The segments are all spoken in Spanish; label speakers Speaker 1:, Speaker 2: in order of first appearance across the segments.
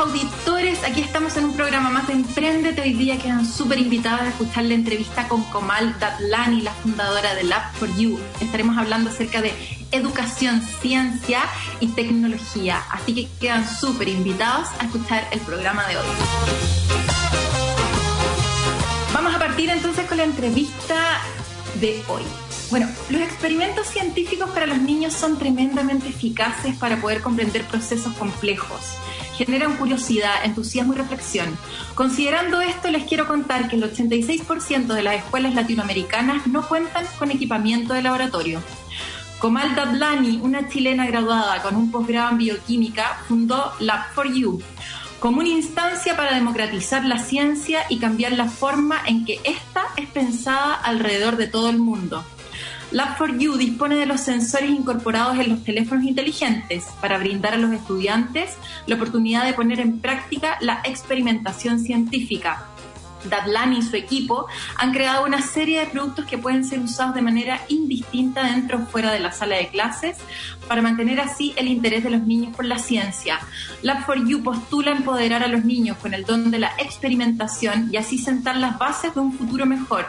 Speaker 1: Auditores, aquí estamos en un programa más de Emprendete. Hoy día quedan súper invitados a escuchar la entrevista con Comal Datlani, la fundadora de Lab for You. Estaremos hablando acerca de educación, ciencia y tecnología. Así que quedan súper invitados a escuchar el programa de hoy. Vamos a partir entonces con la entrevista de hoy. Bueno, los experimentos científicos para los niños son tremendamente eficaces para poder comprender procesos complejos generan curiosidad, entusiasmo y reflexión. Considerando esto, les quiero contar que el 86% de las escuelas latinoamericanas no cuentan con equipamiento de laboratorio. Comal Dadlani, una chilena graduada con un posgrado en bioquímica, fundó Lab for You como una instancia para democratizar la ciencia y cambiar la forma en que ésta es pensada alrededor de todo el mundo. Lab4U dispone de los sensores incorporados en los teléfonos inteligentes para brindar a los estudiantes la oportunidad de poner en práctica la experimentación científica. Dadlani y su equipo han creado una serie de productos que pueden ser usados de manera indistinta dentro o fuera de la sala de clases para mantener así el interés de los niños por la ciencia. Lab4U postula empoderar a los niños con el don de la experimentación y así sentar las bases de un futuro mejor.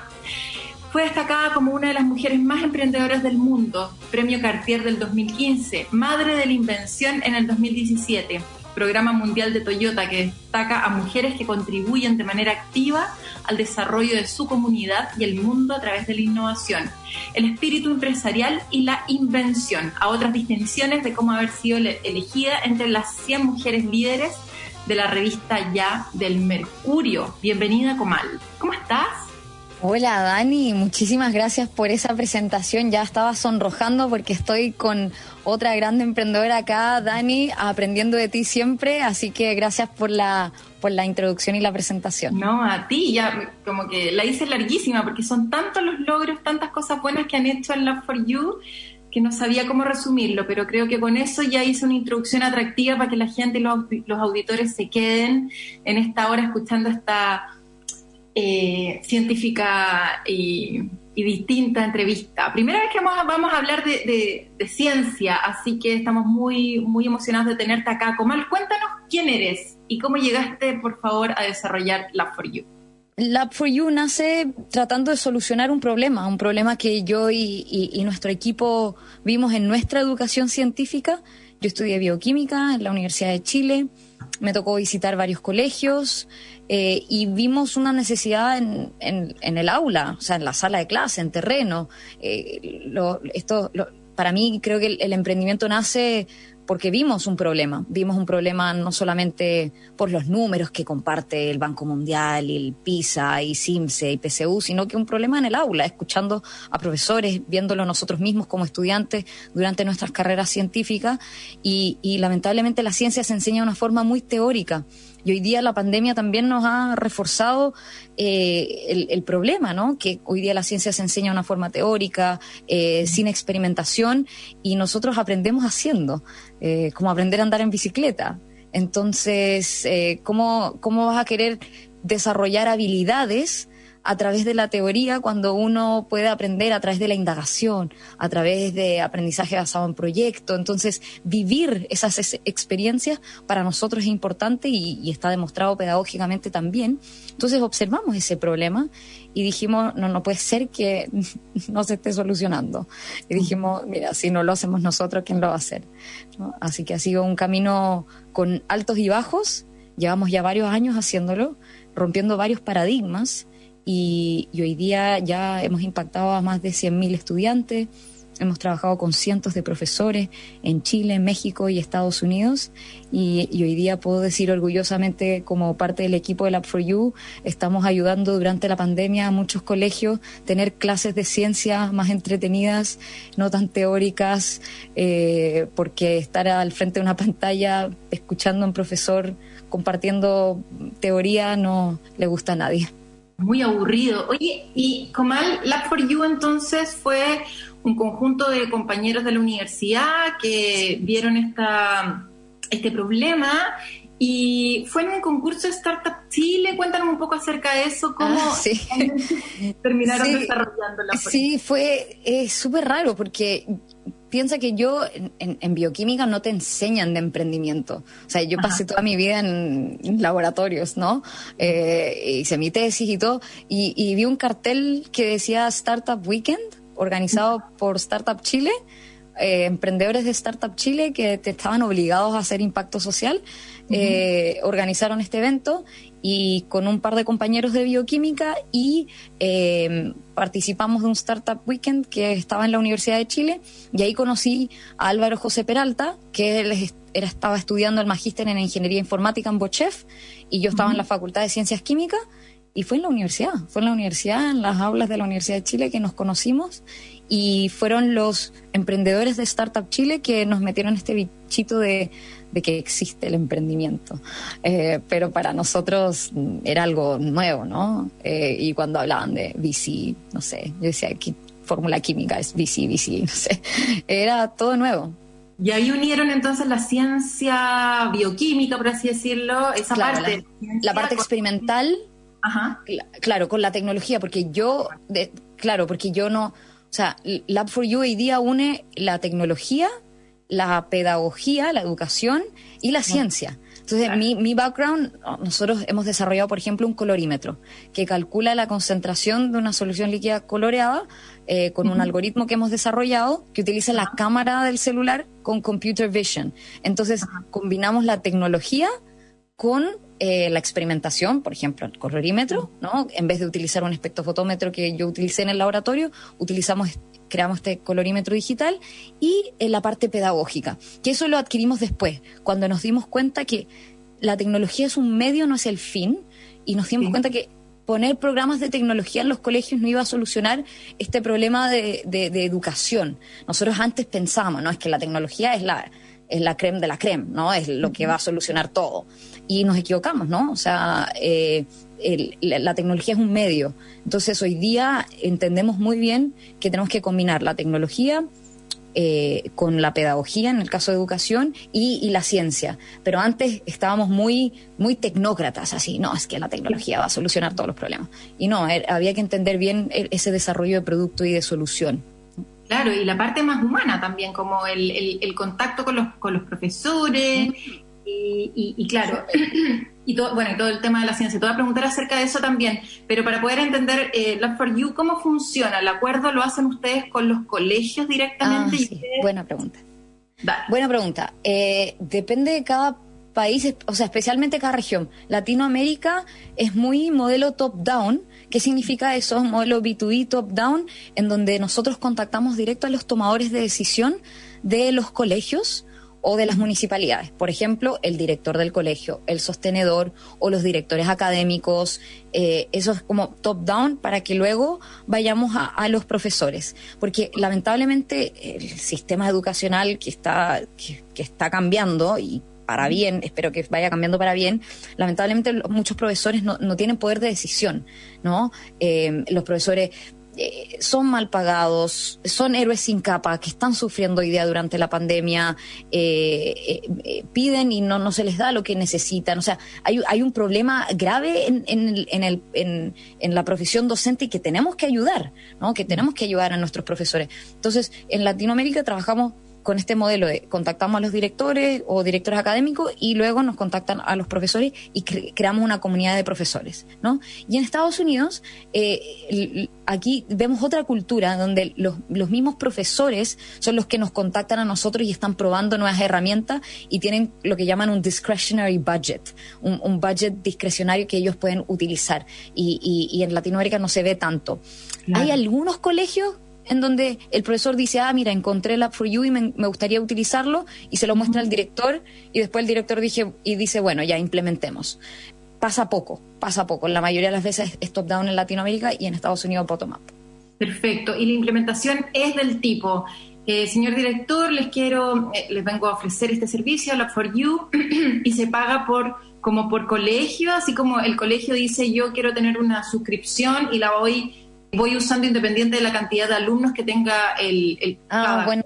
Speaker 1: Fue destacada como una de las mujeres más emprendedoras del mundo, Premio Cartier del 2015, Madre de la Invención en el 2017, Programa Mundial de Toyota que destaca a mujeres que contribuyen de manera activa al desarrollo de su comunidad y el mundo a través de la innovación, el espíritu empresarial y la invención, a otras distinciones de cómo haber sido elegida entre las 100 mujeres líderes de la revista Ya del Mercurio. Bienvenida, Comal. ¿Cómo estás?
Speaker 2: Hola Dani, muchísimas gracias por esa presentación. Ya estaba sonrojando porque estoy con otra grande emprendedora acá, Dani, aprendiendo de ti siempre, así que gracias por la por la introducción y la presentación.
Speaker 1: No, a ti, ya como que la hice larguísima porque son tantos los logros, tantas cosas buenas que han hecho en Love for You que no sabía cómo resumirlo, pero creo que con eso ya hice una introducción atractiva para que la gente y los, los auditores se queden en esta hora escuchando esta eh, científica y, distinta entrevista. Primera vez que vamos, a hablar de, ciencia, así que estamos muy, muy emocionados de tenerte acá. Comal, cuéntanos quién eres y cómo llegaste, por favor, a desarrollar Lab4U.
Speaker 2: Lab4U nace tratando de solucionar un problema, un problema que yo y nuestro equipo vimos en nuestra educación científica. Yo estudié bioquímica en la Universidad de Chile, me tocó visitar varios colegios, eh, y vimos una necesidad en, en, el aula, o sea, en la sala de clase, en terreno. Eh, esto, para mí creo que el, emprendimiento nace porque vimos un problema, vimos un problema no solamente por los números que comparte el Banco Mundial y el PISA y CIMSE y PCU, sino que un problema en el aula, escuchando a profesores, viéndolo nosotros mismos como estudiantes durante nuestras carreras científicas. Y, y lamentablemente la ciencia se enseña de una forma muy teórica y hoy día la pandemia también nos ha reforzado eh, el, problema, ¿no? Que hoy día la ciencia se enseña de una forma teórica, eh, sin experimentación, y nosotros aprendemos haciendo, eh, como aprender a andar en bicicleta. Entonces, ¿cómo, ¿cómo vas a querer desarrollar habilidades a través de la teoría cuando uno puede aprender a través de la indagación, a través de aprendizaje basado en proyecto. Entonces, vivir esas experiencias para nosotros es importante y, está demostrado pedagógicamente también. Entonces, observamos ese problema y dijimos, no, no puede ser que no se esté solucionando. Y dijimos, mira, si no lo hacemos nosotros, ¿quién lo va a hacer? Así que ha sido un camino con altos y bajos. Llevamos ya varios años haciéndolo, rompiendo varios paradigmas y, hoy día ya hemos impactado a más de 100.000 estudiantes, Hemos trabajado con cientos de profesores en Chile, México y Estados Unidos y, hoy día puedo decir orgullosamente como parte del equipo de Lab for You, estamos ayudando durante la pandemia a muchos colegios tener clases de ciencia más entretenidas, no tan teóricas, eh, porque estar al frente de una pantalla escuchando a un profesor compartiendo teoría no le gusta a nadie.
Speaker 1: Muy aburrido. Oye, y Comal, Lab for You entonces fue un conjunto de compañeros de la universidad que vieron esta, este problema y fue en un concurso de Startup Chile. Cuéntanos un poco acerca de eso, cómo
Speaker 2: ah,
Speaker 1: terminaron desarrollando la
Speaker 2: Sí, fue súper raro porque piensa que yo en, bioquímica no te enseñan de emprendimiento. O sea, yo pasé toda mi vida en, laboratorios, ¿no? Eh, hice mi tesis y todo, y, vi un cartel que decía Startup Weekend, organizado por Startup Chile. Eh, emprendedores de Startup Chile que te estaban obligados a hacer impacto social, eh, organizaron este evento y con un par de compañeros de bioquímica y eh, participamos de un Startup Weekend que estaba en la Universidad de Chile y ahí conocí a Álvaro José Peralta, que él era, estaba estudiando el magíster en Ingeniería Informática en Bochef y yo estaba en la Facultad de Ciencias Químicas y fue en la universidad, fue en la universidad, en las aulas de la Universidad de Chile que nos conocimos y fueron los emprendedores de Startup Chile que nos metieron este bichito de de que existe el emprendimiento. Eh, pero para nosotros era algo nuevo, ¿no? Eh, y cuando hablaban de VC, no sé, yo decía, que fórmula química es VC, VC, no sé. Era todo nuevo.
Speaker 1: Y ahí unieron entonces la ciencia bioquímica, por así decirlo, esa parte.
Speaker 2: La, parte experimental, Ajá. claro, con la tecnología, porque yo, de, claro, porque yo no, o sea, Lab for You hoy día une la tecnología la pedagogía, la educación y la ciencia. Entonces, mi, mi background, nosotros hemos desarrollado, por ejemplo, un colorímetro que calcula la concentración de una solución líquida coloreada eh, con un algoritmo que hemos desarrollado que utiliza la cámara del celular con computer vision. Entonces, combinamos la tecnología con eh, la experimentación, por ejemplo, el colorímetro, ¿no? En vez de utilizar un espectrofotómetro que yo utilicé en el laboratorio, utilizamos creamos este colorímetro digital y en la parte pedagógica, que eso lo adquirimos después, cuando nos dimos cuenta que la tecnología es un medio, no es el fin, y nos dimos cuenta que poner programas de tecnología en los colegios no iba a solucionar este problema de, educación. Nosotros antes pensábamos, ¿no? Es que la tecnología es la, es la creme de la creme, ¿no? Es lo que va a solucionar todo. Y nos equivocamos, ¿no? O sea, eh, la, tecnología es un medio. Entonces hoy día entendemos muy bien que tenemos que combinar la tecnología eh, con la pedagogía, en el caso de educación, y, la ciencia. Pero antes estábamos muy, muy tecnócratas, así, no, es que la tecnología va a solucionar todos los problemas. Y no, er, había que entender bien e, ese desarrollo de producto y de solución.
Speaker 1: Claro, y la parte más humana también, como el, el, contacto con los, con los profesores, y, claro, y todo, bueno, y todo el tema de la ciencia. Te voy a preguntar acerca de eso también, pero para poder entender eh, Love for You, ¿cómo funciona? ¿El acuerdo lo hacen ustedes con los colegios directamente?
Speaker 2: Ah, Buena pregunta. Buena pregunta. Eh, depende de cada país, o sea, especialmente cada región. Latinoamérica es muy modelo top-down. ¿Qué significa eso? Modelo B2B top-down, en donde nosotros contactamos directo a los tomadores de decisión de los colegios o de las municipalidades. Por ejemplo, el director del colegio, el sostenedor o los directores académicos. Eh, eso es como top-down para que luego vayamos a, los profesores. Porque lamentablemente el sistema educacional que está, que, está cambiando y para bien, espero que vaya cambiando para bien, lamentablemente muchos profesores no, no tienen poder de decisión, ¿no? Eh, los profesores eh, son mal pagados, son héroes sin capa que están sufriendo hoy día durante la pandemia, eh, eh, piden y no, no se les da lo que necesitan. O sea, hay, hay un problema grave en, en, en, el, en, en la profesión docente y que tenemos que ayudar, ¿no? que tenemos que ayudar a nuestros profesores. Entonces, en Latinoamérica trabajamos con este modelo de contactamos a los directores o directores académicos y luego nos contactan a los profesores y creamos una comunidad de profesores, ¿no? Y en Estados Unidos, eh, aquí vemos otra cultura donde los, los, mismos profesores son los que nos contactan a nosotros y están probando nuevas herramientas y tienen lo que llaman un discretionary budget, un, budget discrecionario que ellos pueden utilizar y, y, en Latinoamérica no se ve tanto. Hay algunos colegios en donde el profesor dice, ah, mira, encontré el App for You y me, gustaría utilizarlo, y se lo muestra al director, y después el director dije, y dice, bueno, ya implementemos. Pasa poco, pasa poco. La mayoría de las veces es top-down en Latinoamérica y en Estados Unidos bottom-up.
Speaker 1: Perfecto. Y la implementación es del tipo, eh, señor director, les quiero, eh, les vengo a ofrecer este servicio, App for You, y se paga por como por colegio, así como el colegio dice yo quiero tener una suscripción y la voy voy usando independiente de la cantidad de alumnos que tenga el, el
Speaker 2: ah, bueno.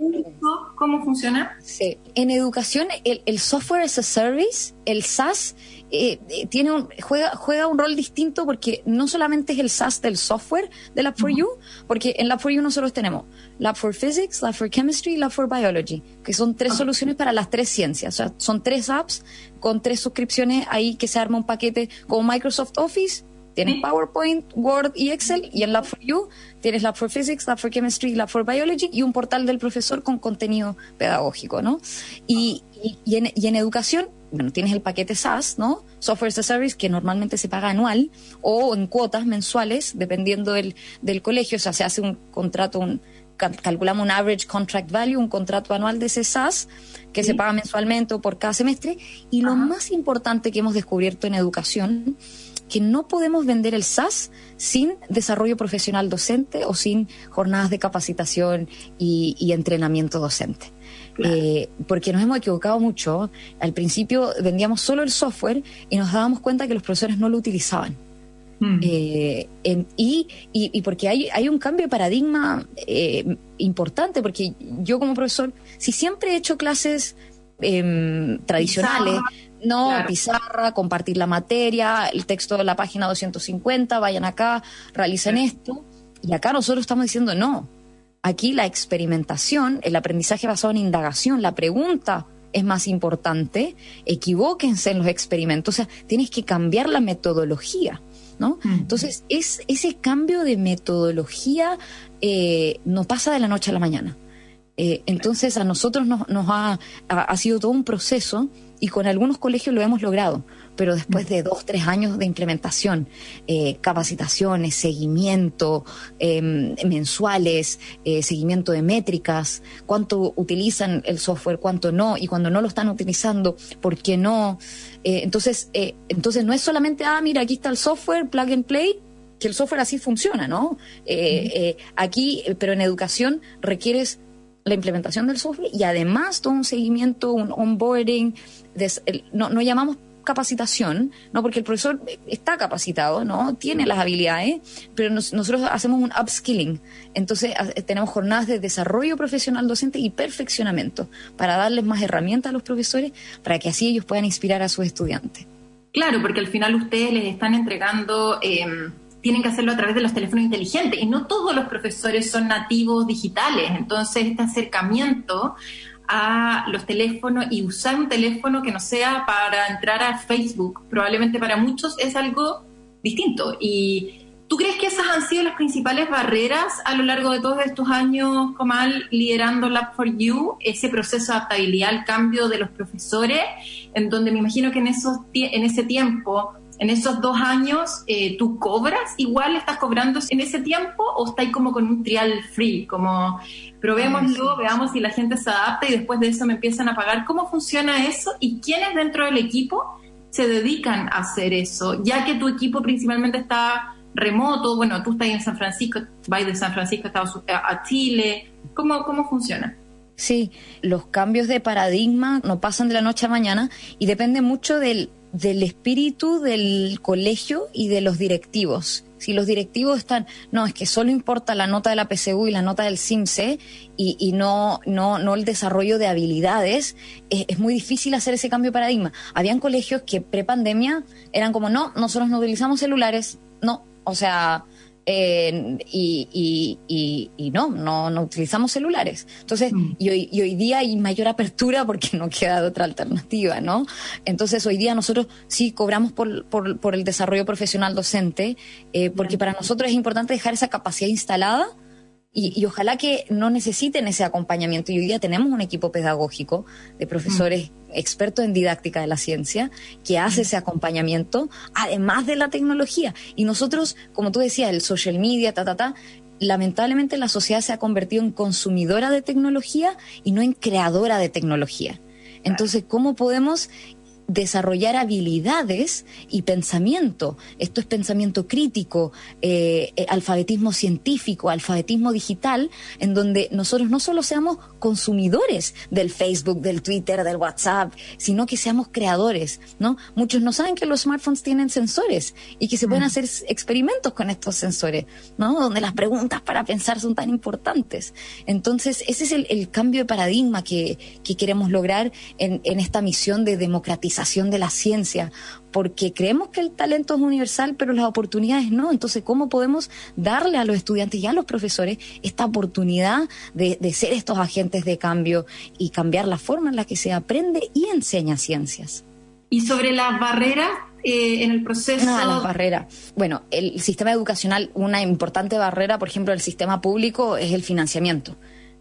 Speaker 1: ¿Cómo funciona?
Speaker 2: Sí. En educación, el, el, software as a service, el SaaS, eh, eh, tiene un, juega, juega un rol distinto porque no solamente es el SaaS del software de Lab for You, porque en Lab for You nosotros tenemos Lab for Physics, Lab for Chemistry y Lab for Biology, que son tres soluciones para las tres ciencias. O sea, son tres apps con tres suscripciones ahí que se arma un paquete como Microsoft Office Tienes PowerPoint, Word y Excel y en Lab for You tienes Lab for Physics, Lab for Chemistry, Lab for Biology y un portal del profesor con contenido pedagógico, ¿no? Y, y, en, y en educación, bueno, tienes el paquete SaaS, ¿no? Software as a Service, que normalmente se paga anual o en cuotas mensuales, dependiendo del, del colegio. O sea, se hace un contrato, un, calculamos un average contract value, un contrato anual de ese SaaS que se paga mensualmente o por cada semestre. Y lo más importante que hemos descubierto en educación que no podemos vender el SaaS sin desarrollo profesional docente o sin jornadas de capacitación y, entrenamiento docente. Eh, porque nos hemos equivocado mucho. Al principio vendíamos solo el software y nos dábamos cuenta que los profesores no lo utilizaban. Mm. Eh, y, y, porque hay, hay un cambio de paradigma eh, importante, porque yo como profesor, si siempre he hecho clases em, tradicionales, no, pizarra, compartir la materia, el texto de la página 250, vayan acá, realicen esto. Y acá nosotros estamos diciendo no. Aquí la experimentación, el aprendizaje basado en indagación, la pregunta es más importante, equivóquense en los experimentos, o sea, tienes que cambiar la metodología. ¿No? Entonces, es, ese cambio de metodología eh, no pasa de la noche a la mañana. Eh, entonces, a nosotros nos, nos ha, ha, sido todo un proceso y con algunos colegios lo hemos logrado, pero después de dos, tres años de implementación, eh, capacitaciones, seguimiento em, mensuales, eh, seguimiento de métricas, cuánto utilizan el software, cuánto no, y cuando no lo están utilizando, ¿por qué no? Eh, entonces, entonces no es solamente, ah, mira, aquí está el software, plug and play, que el software así funciona, ¿no? aquí, pero en educación requieres la implementación del software y además todo un seguimiento, un onboarding, no, no llamamos capacitación, no porque el profesor está capacitado, no tiene las habilidades, pero nosotros hacemos un upskilling. Entonces tenemos jornadas de desarrollo profesional docente y perfeccionamiento para darles más herramientas a los profesores para que así ellos puedan inspirar a sus estudiantes.
Speaker 1: Claro, porque al final ustedes les están entregando em, tienen que hacerlo a través de los teléfonos inteligentes y no todos los profesores son nativos digitales. Entonces, este acercamiento a los teléfonos y usar un teléfono que no sea para entrar a Facebook, probablemente para muchos es algo distinto. ¿Y tú crees que esas han sido las principales barreras a lo largo de todos estos años, Comal, liderando Lab for You, ese proceso de adaptabilidad al cambio de los profesores, en donde me imagino que en, esos, en ese tiempo en esos dos años, eh, ¿tú cobras igual? ¿Estás cobrando en ese tiempo o estás como con un trial free? Como probémoslo, veamos si la gente se adapta y después de eso me empiezan a pagar. ¿Cómo funciona eso? ¿Y quiénes dentro del equipo se dedican a hacer eso? Ya que tu equipo principalmente está remoto, bueno, tú estás en San Francisco, vas de San Francisco a, a Chile. ¿Cómo, ¿Cómo funciona?
Speaker 2: Sí, los cambios de paradigma no pasan de la noche a mañana y depende mucho del del espíritu del colegio y de los directivos. Si los directivos están, no, es que solo importa la nota de la PSU y la nota del CIMSE y, y no, no, no el desarrollo de habilidades, es, es, muy difícil hacer ese cambio de paradigma. Habían colegios que pre-pandemia eran como, no, nosotros no utilizamos celulares, no, o sea, eh, y, y, y, no, no, no utilizamos celulares. Entonces, mm. y, hoy, y hoy día hay mayor apertura porque no queda otra alternativa, ¿no? Entonces, hoy día nosotros sí cobramos por, por, por el desarrollo profesional docente, eh, porque para nosotros es importante dejar esa capacidad instalada y, ojalá que no necesiten ese acompañamiento. Y hoy día tenemos un equipo pedagógico de profesores mm. expertos en didáctica de la ciencia que hace ese acompañamiento, además de la tecnología. Y nosotros, como tú decías, el social media, ta, ta, ta, lamentablemente la sociedad se ha convertido en consumidora de tecnología y no en creadora de tecnología. Entonces, ¿cómo podemos desarrollar habilidades y pensamiento. Esto es pensamiento crítico, eh, eh, alfabetismo científico, alfabetismo digital, en donde nosotros no solo seamos consumidores del Facebook, del Twitter, del WhatsApp, sino que seamos creadores, ¿no? Muchos no saben que los smartphones tienen sensores y que se pueden mm. hacer experimentos con estos sensores, ¿no? Donde las preguntas para pensar son tan importantes. Entonces, ese es el, cambio de paradigma que, queremos lograr en, en esta misión de democratizar de la ciencia, porque creemos que el talento es universal, pero las oportunidades no. Entonces, ¿cómo podemos darle a los estudiantes y a los profesores esta oportunidad de, ser estos agentes de cambio y cambiar la forma en la que se aprende y enseña ciencias?
Speaker 1: Y sobre las barreras eh, en el proceso.
Speaker 2: No. Bueno, el sistema educacional, una importante barrera, por ejemplo, del sistema público es el financiamiento.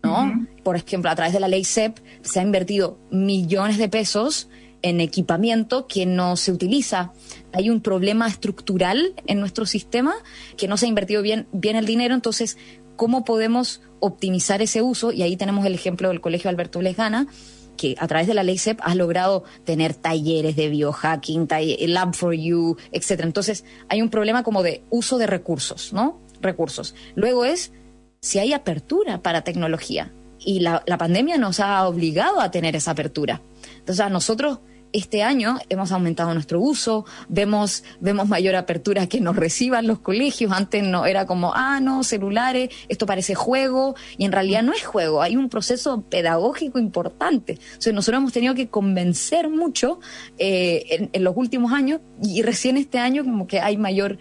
Speaker 2: ¿no? Por ejemplo, a través de la ley CEP se ha invertido millones de pesos en equipamiento que no se utiliza. Hay un problema estructural en nuestro sistema que no se ha invertido bien, bien el dinero, entonces, ¿cómo podemos optimizar ese uso? Y ahí tenemos el ejemplo del Colegio Alberto Lesgana, que a través de la ley CEP ha logrado tener talleres de biohacking, Lab for You, etcétera. Entonces, hay un problema como de uso de recursos, ¿no? Recursos. Luego es si hay apertura para tecnología. Y la, la pandemia nos ha obligado a tener esa apertura. Entonces, a nosotros este año hemos aumentado nuestro uso, vemos, vemos mayor apertura que nos reciban los colegios. Antes no era como, ah, no, celulares, esto parece juego, y en realidad no es juego, hay un proceso pedagógico importante. O sea, nosotros hemos tenido que convencer mucho eh, en, los últimos años, y recién este año como que hay mayor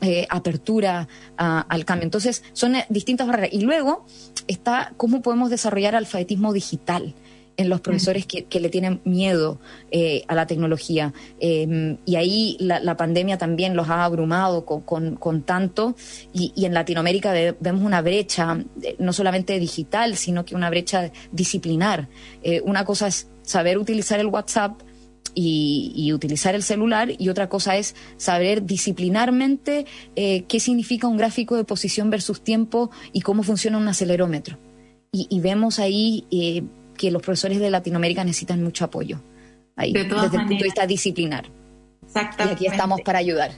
Speaker 2: eh, apertura al cambio. Entonces, son eh, distintas barreras. Y luego está cómo podemos desarrollar alfabetismo digital en los profesores que, le tienen miedo eh, a la tecnología. Em, y ahí la, pandemia también los ha abrumado con, tanto. Y, en Latinoamérica vemos una brecha, eh, no solamente digital, sino que una brecha disciplinar. Eh, una cosa es saber utilizar el WhatsApp. Y, utilizar el celular y otra cosa es saber disciplinarmente qué significa un gráfico de posición versus tiempo y cómo funciona un acelerómetro. Y, y vemos ahí que los profesores de Latinoamérica necesitan mucho apoyo ahí, desde el punto de vista disciplinar.
Speaker 1: Exactamente.
Speaker 2: Y aquí estamos para ayudar.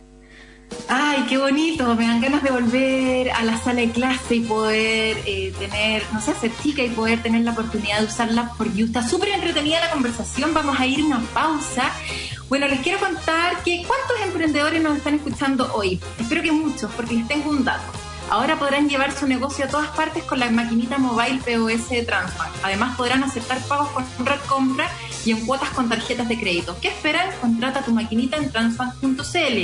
Speaker 1: Ay, qué bonito, me dan ganas de volver a la sala de clase y poder eh, tener, no sé, hacer chica y poder tener la oportunidad de usarla por you. Está súper entretenida la conversación, vamos a ir a una pausa. Bueno, les quiero contar que cuántos emprendedores nos están escuchando hoy. Espero que muchos, porque les tengo un dato. Ahora podrán llevar su negocio a todas partes con la maquinita mobile POS de Transbank. Además podrán aceptar pagos con red compra y en cuotas con tarjetas de crédito. ¿Qué esperan? Contrata tu maquinita en transbank.cl.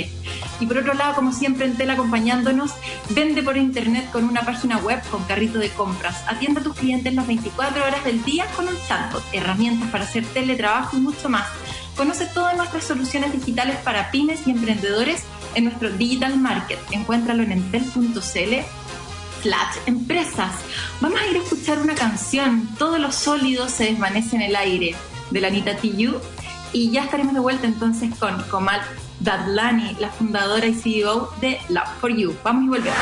Speaker 1: Y por otro lado, como siempre, en Tel acompañándonos, vende por internet con una página web con carrito de compras. Atiende a tus clientes las 24 horas del día con un chatbot, herramientas para hacer teletrabajo y mucho más. Conoce todas nuestras soluciones digitales para pymes y emprendedores en nuestro Digital Market. Encuéntralo en entel.cl slash empresas. Vamos a ir a escuchar una canción, Todos los sólidos se desvanece en el aire, de la Anita Tijoux. Y ya estaremos de vuelta entonces con Komal Dadlani, la fundadora y CEO de Love for You. Vamos y volvemos.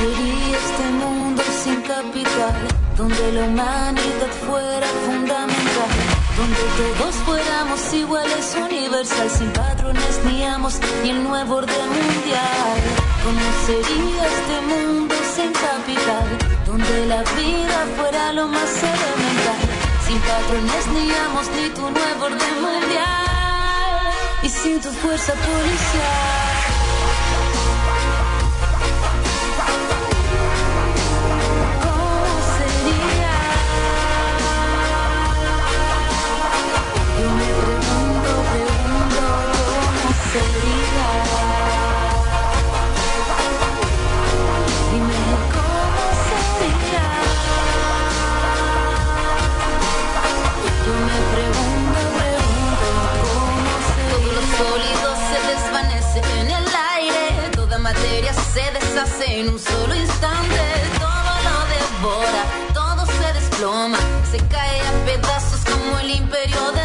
Speaker 3: Sería este mundo sin capital? Donde la humanidad fuera fundamental, donde todos fuéramos iguales, universal, sin patrones ni amos, y el nuevo orden mundial. ¿Cómo sería este mundo sin capital? Donde la vida fuera lo más elemental, sin patrones ni amos, ni tu nuevo orden mundial, y sin tu fuerza policial. se deshace en un solo instante, todo lo devora, todo se desploma, se cae a pedazos como el imperio de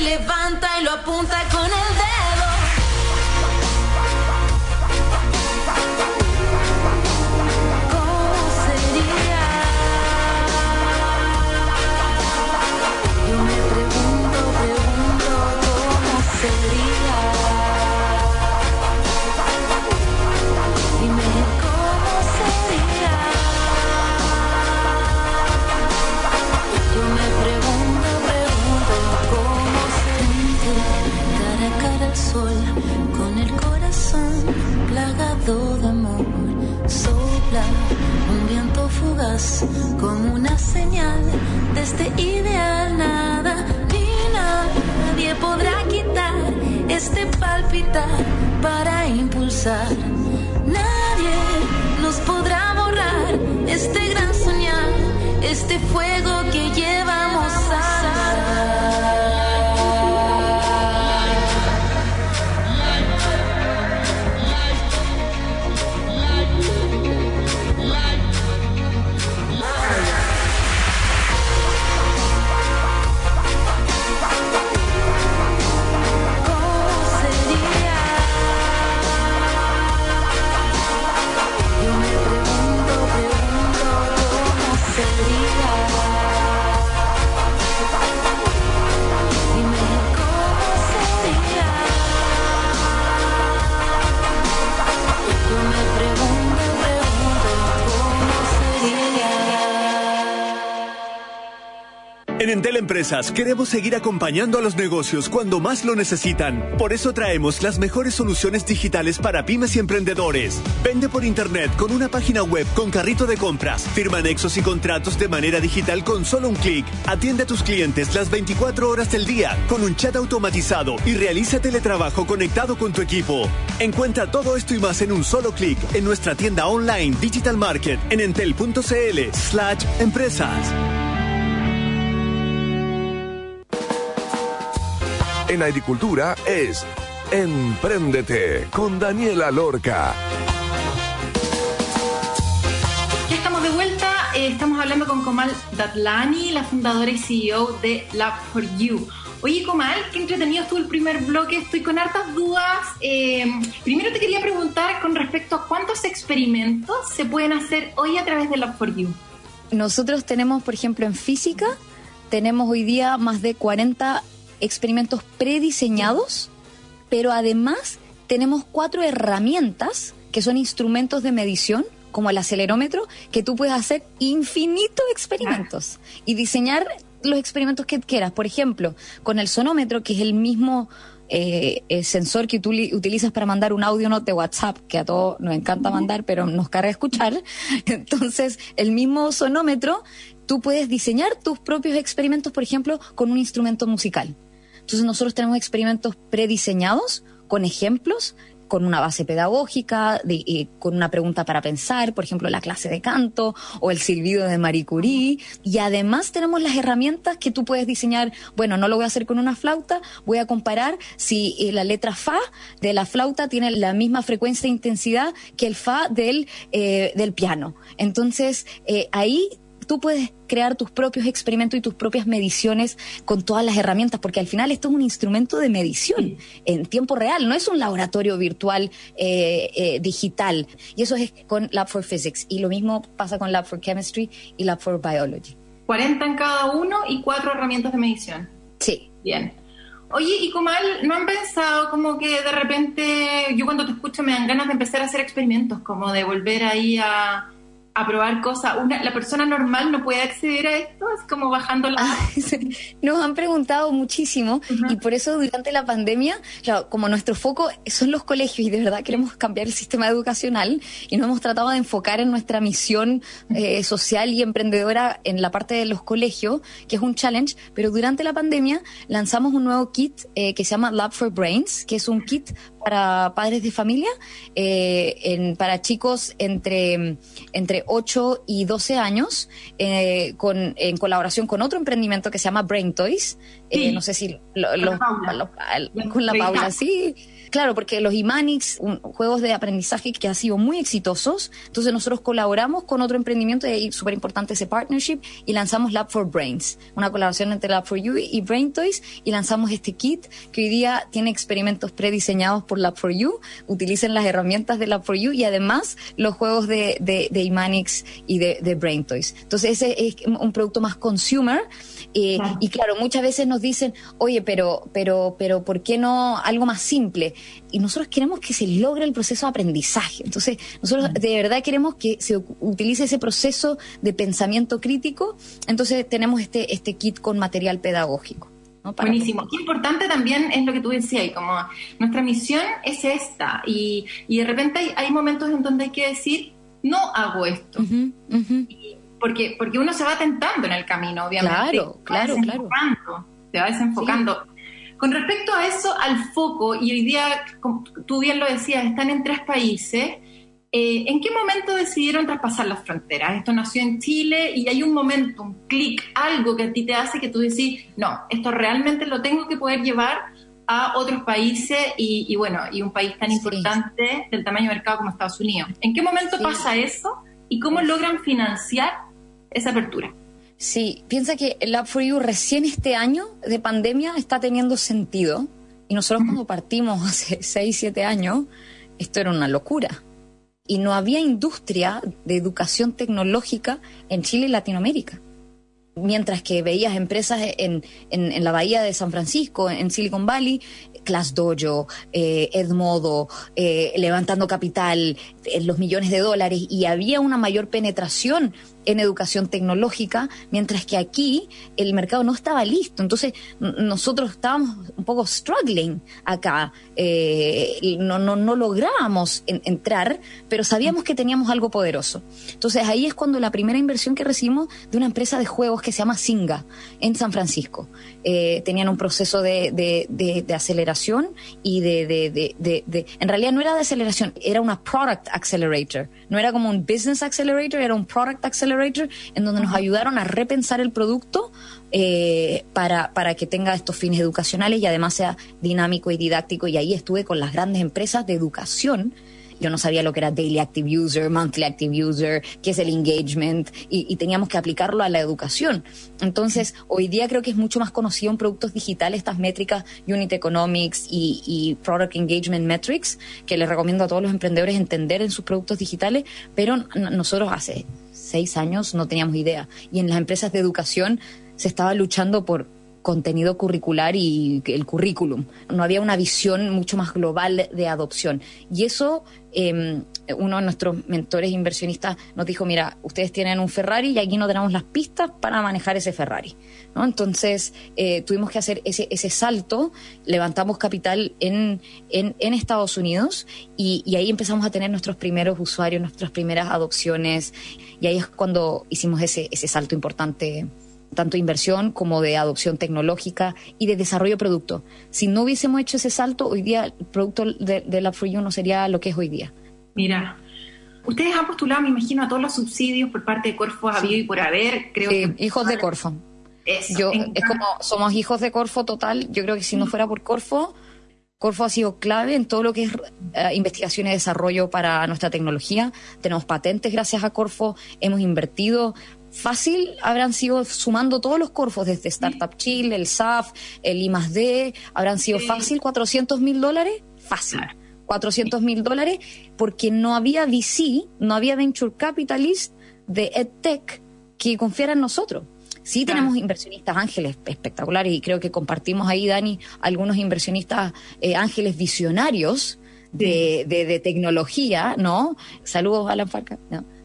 Speaker 3: levanta y lo apunta con el dedo. Como una señal de este ideal. Nada ni nadie podrá quitar este palpitar para impulsar. Nadie nos podrá borrar este gran soñar, este fuego que llevamos a
Speaker 4: Empresas queremos seguir acompañando a los negocios cuando más lo necesitan. Por eso traemos las mejores soluciones digitales para pymes y emprendedores. Vende por internet con una página web con carrito de compras. Firma anexos y contratos de manera digital con solo un clic. Atiende a tus clientes las 24 horas del día con un chat automatizado y realiza teletrabajo conectado con tu equipo. Encuentra todo esto y más en un solo clic en nuestra tienda online Digital Market en entel.cl slash empresas.
Speaker 5: En agricultura es Empréndete con Daniela Lorca.
Speaker 1: Ya estamos de vuelta, eh, estamos hablando con Comal Datlani, la fundadora y CEO de Lab for You. Oye, Comal, qué entretenido estuvo el primer bloque, estoy con hartas dudas. Eh, primero te quería preguntar con respecto a cuántos experimentos se pueden hacer hoy a través de Lab for You.
Speaker 2: Nosotros tenemos, por ejemplo, en física, tenemos hoy día más de 40 experimentos prediseñados, pero además tenemos cuatro herramientas que son instrumentos de medición, como el acelerómetro, que tú puedes hacer infinitos experimentos y diseñar los experimentos que quieras. Por ejemplo, con el sonómetro, que es el mismo eh, eh, sensor que tú li- utilizas para mandar un audio note de WhatsApp, que a todos nos encanta mandar, pero nos carga escuchar. Entonces, el mismo sonómetro, tú puedes diseñar tus propios experimentos, por ejemplo, con un instrumento musical. Entonces, nosotros tenemos experimentos prediseñados con ejemplos con una base pedagógica, de, eh, con una pregunta para pensar, por ejemplo, la clase de canto o el silbido de Marie Curie. Y además tenemos las herramientas que tú puedes diseñar. Bueno, no lo voy a hacer con una flauta, voy a comparar si eh, la letra Fa de la flauta tiene la misma frecuencia e intensidad que el Fa del, eh, del piano. Entonces, ahí tú puedes crear tus propios experimentos y tus propias mediciones con todas las herramientas, porque al final esto es un instrumento de medición en tiempo real, no es un laboratorio virtual eh, eh, digital. Y eso es con Lab for Physics. Y lo mismo pasa con Lab for Chemistry y Lab for Biology.
Speaker 1: 40 en cada uno y cuatro herramientas de medición.
Speaker 2: Sí.
Speaker 1: Bien. Oye, y Comal, ¿no han pensado como que de repente, yo cuando te escucho me dan ganas de empezar a hacer experimentos, como de volver ahí a, a probar cosas? Una, ¿La persona normal no puede acceder a esto? Es como bajando la...
Speaker 2: Ah, Nos han preguntado muchísimo y por eso durante la pandemia, claro, como nuestro foco son los colegios y de verdad queremos cambiar el sistema educacional y nos hemos tratado de enfocar en nuestra misión eh, social y emprendedora en la parte de los colegios, que es un challenge, pero durante la pandemia lanzamos un nuevo kit eh, que se llama Lab for Brains, que es un kit para padres de familia, eh, en, para chicos entre, entre 8 y 12 años, eh, con, en colaboración con otro emprendimiento que se llama Brain Toys. Eh, no sé si lo, lo, con la Paula, sí Claro, porque los Imanix, juegos de aprendizaje que han sido muy exitosos, entonces nosotros colaboramos con otro emprendimiento y súper importante ese partnership y lanzamos Lab for Brains, una colaboración entre Lab for You y Brain Toys y lanzamos este kit que hoy día tiene experimentos prediseñados por Lab for You, utilicen las herramientas de Lab for You y además los juegos de, de, Imanix y de, de Brain Toys. Entonces ese es un producto más consumer eh, y claro, muchas veces nos dicen, oye, pero, pero, pero, ¿por qué no algo más simple? Y nosotros queremos que se logre el proceso de aprendizaje. Entonces, nosotros de verdad queremos que se utilice ese proceso de pensamiento crítico. Entonces, tenemos este, este kit con material pedagógico.
Speaker 1: Buenísimo. Qué importante también es lo que tú decías, y como nuestra misión es esta, y, y de repente hay, momentos en donde hay que decir, no hago esto porque, porque uno se va tentando en el camino, obviamente.
Speaker 2: Claro, claro, claro.
Speaker 1: Se va desenfocando. Con respecto a eso, al foco, y hoy día, como tú bien lo decías, están en tres países. Eh, ¿En qué momento decidieron traspasar las fronteras? Esto nació en Chile y hay un momento, un clic, algo que a ti te hace que tú decís, no, esto realmente lo tengo que poder llevar a otros países y, bueno, y un país tan importante del tamaño de mercado como Estados Unidos. ¿En qué momento pasa eso y cómo logran financiar esa apertura.
Speaker 2: Sí, piensa que el Lab for You recién este año de pandemia está teniendo sentido. Y nosotros cuando partimos hace 6, 7 años, esto era una locura. Y no había industria de educación tecnológica en Chile y Latinoamérica. Mientras que veías empresas en, en, la bahía de San Francisco, en Silicon Valley, Class Dojo, eh, Edmodo, eh, levantando capital, en los millones de dólares, y había una mayor penetración en educación tecnológica, mientras que aquí el mercado no estaba listo. Entonces nosotros estábamos un poco struggling acá, eh, no, no, no lográbamos entrar, pero sabíamos que teníamos algo poderoso. Entonces ahí es cuando la primera inversión que recibimos de una empresa de juegos que se llama Singa en San Francisco. Eh, tenían un proceso de, de, aceleración y de, de, en realidad no era de aceleración, era una product accelerator, no era como un business accelerator, era un product accelerator en donde nos ayudaron a repensar el producto eh, para, para que tenga estos fines educacionales y además sea dinámico y didáctico. Y ahí estuve con las grandes empresas de educación yo no sabía lo que era Daily Active User, Monthly Active User, qué es el engagement, y, teníamos que aplicarlo a la educación. Entonces, hoy día creo que es mucho más conocido en productos digitales estas métricas Unit Economics y, y Product Engagement Metrics, que les recomiendo a todos los emprendedores entender en sus productos digitales, pero nosotros hace seis años no teníamos idea. Y en las empresas de educación se estaba luchando por contenido curricular y el currículum. No había una visión mucho más global de adopción. Y eso, em, uno de nuestros mentores inversionistas nos dijo, mira, ustedes tienen un Ferrari y aquí no tenemos las pistas para manejar ese Ferrari. ¿no? Entonces, eh, tuvimos que hacer ese, ese salto, levantamos capital en, en, en Estados Unidos y, y ahí empezamos a tener nuestros primeros usuarios, nuestras primeras adopciones y ahí es cuando hicimos ese, ese salto importante tanto inversión como de adopción tecnológica y de desarrollo de producto. Si no hubiésemos hecho ese salto, hoy día el producto de, la Free no sería lo que es hoy día.
Speaker 1: Mira, ustedes han postulado, me imagino, a todos los subsidios por parte de Corfo habido y por haber, creo
Speaker 2: sí, hijos de Corfo. Yo, es como, somos hijos de Corfo total, yo creo que si no fuera por Corfo, Corfo ha sido clave en todo lo que es eh, investigación y desarrollo para nuestra tecnología. Tenemos patentes gracias a Corfo, hemos invertido fácil habrán sido sumando todos los Corfos, desde Startup Chile, el SAF, el I+D, habrán sido fácil 400 mil dólares, fácil. 400 mil dólares, porque no había VC, no había Venture Capitalist de EdTech que confiara en nosotros. Sí tenemos inversionistas ángeles espectaculares y creo que compartimos ahí, Dani, algunos inversionistas eh, ángeles visionarios de, de, tecnología, ¿no? Saludos, Alan Farca.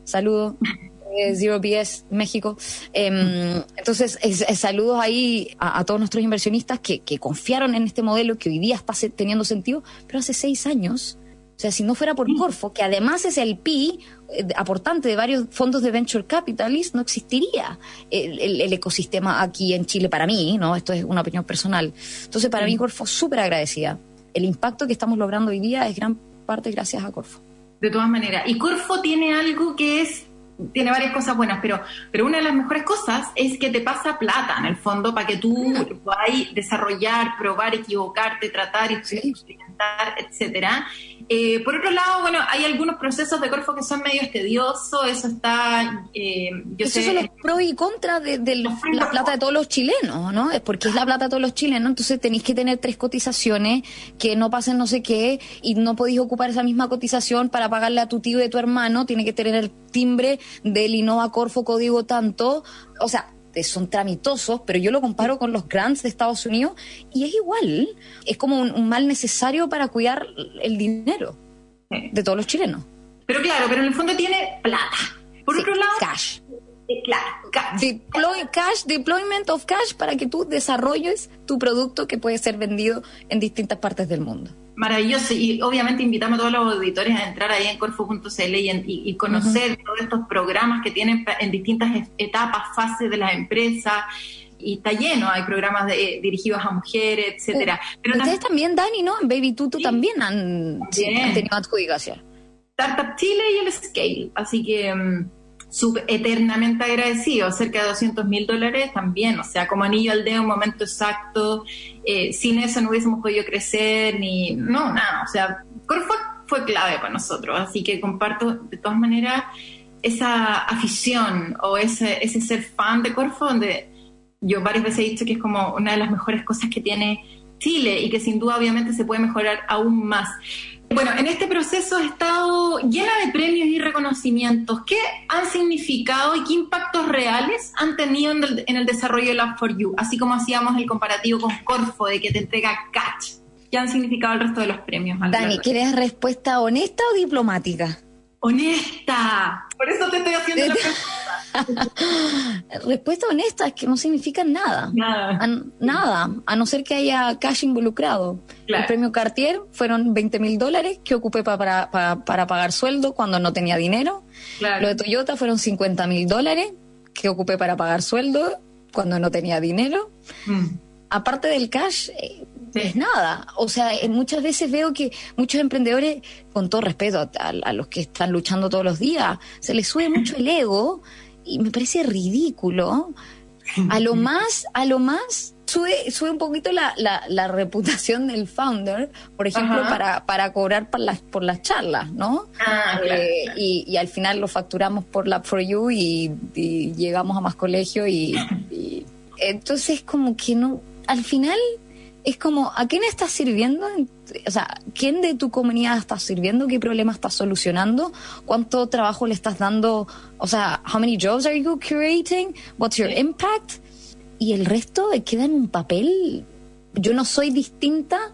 Speaker 2: Saludos. Zero BS México. Em, entonces, saludos ahí a, todos nuestros inversionistas que, confiaron en este modelo que hoy día está teniendo sentido, pero hace seis años. O sea, si no fuera por Corfo, que además es el PI, eh, aportante de varios fondos de venture capitalist, no existiría el, ecosistema aquí en Chile para mí, ¿no? Esto es una opinión personal. Entonces, para mí Corfo súper agradecida el impacto que estamos logrando hoy día es gran parte gracias a Corfo.
Speaker 1: De todas maneras. Y Corfo tiene algo que es tiene varias cosas buenas, pero, pero una de las mejores cosas es que te pasa plata en el fondo para que tú puedas desarrollar, probar, equivocarte, tratar, experimentar, etcétera. Eh, por otro lado, bueno, hay algunos procesos de Corfo que son medio tediosos, eso está...
Speaker 2: Eh, yo sé, son los pros y contras de, la plata de todos los chilenos, ¿no? Es porque es la plata de todos los chilenos, entonces tenéis que tener tres cotizaciones que no pasen no sé qué y no podéis ocupar esa misma cotización para pagarle a tu tío y a tu hermano, tiene que tener el timbre del Innova Corfo código tanto, o sea, son tramitosos, pero yo lo comparo con los grants de Estados Unidos y es igual, es como un, mal necesario para cuidar el dinero de todos los chilenos.
Speaker 1: Pero claro, pero en el fondo tiene plata. Por otro lado,
Speaker 2: cash.
Speaker 1: Eh, claro, cash.
Speaker 2: cash, deployment of cash para que tú desarrolles tu producto que puede ser vendido en distintas partes del mundo
Speaker 1: maravilloso y obviamente invitamos a todos los auditores a entrar ahí en corfo.cl y, y, conocer todos estos programas que tienen en distintas etapas, fases de las empresas y está lleno, hay programas de, dirigidos a mujeres, etcétera.
Speaker 2: Pero Ustedes también, Dani, ¿no? En Baby Tutu también han, tenido adjudicación.
Speaker 1: Startup Chile y el Scale, así que... Mm, sub eternamente agradecido, cerca de 200 mil dólares también, o sea, como anillo al dedo, un momento exacto, eh, sin eso no hubiésemos podido crecer, ni, no, nada, o sea, Corfo fue clave para nosotros, así que comparto de todas maneras esa afición o ese, ese ser fan de Corfo, donde yo varias veces he dicho que es como una de las mejores cosas que tiene Chile y que sin duda obviamente se puede mejorar aún más. Bueno, en este proceso he estado llena de premios y reconocimientos. ¿Qué han significado y qué impactos reales han tenido en el, desarrollo de Love for You? Así como hacíamos el comparativo con Corfo, de que te entrega Catch. ¿Qué han significado el resto de los premios?
Speaker 2: Dani, ¿quieres respuesta honesta o diplomática?
Speaker 1: Honesta. Por eso te estoy haciendo la pregunta.
Speaker 2: Respuesta honesta es que no significa nada. Nada. A, no ser que haya cash involucrado. El premio Cartier fueron 20 mil dólares que ocupé para, para, pagar sueldo cuando no tenía dinero. Lo de Toyota fueron 50 mil dólares que ocupé para pagar sueldo cuando no tenía dinero. Mm. Aparte del cash, eh, es nada. O sea, eh, muchas veces veo que muchos emprendedores, con todo respeto a, a, los que están luchando todos los días, se les sube mucho el ego y me parece ridículo. A lo más, a lo más sube, sube un poquito la, la, reputación del founder, por ejemplo, para, para cobrar por las, por las charlas, ¿no?
Speaker 1: Ah, eh,
Speaker 2: y, y, al final lo facturamos por la For You y, llegamos a más colegio y, y, entonces como que no, al final es como, ¿a quién estás sirviendo? O sea, ¿quién de tu comunidad estás sirviendo? ¿Qué problema estás solucionando? ¿Cuánto trabajo le estás dando? O sea, how many jobs are you creating? What's your impact? Y el resto queda en un papel. Yo no soy distinta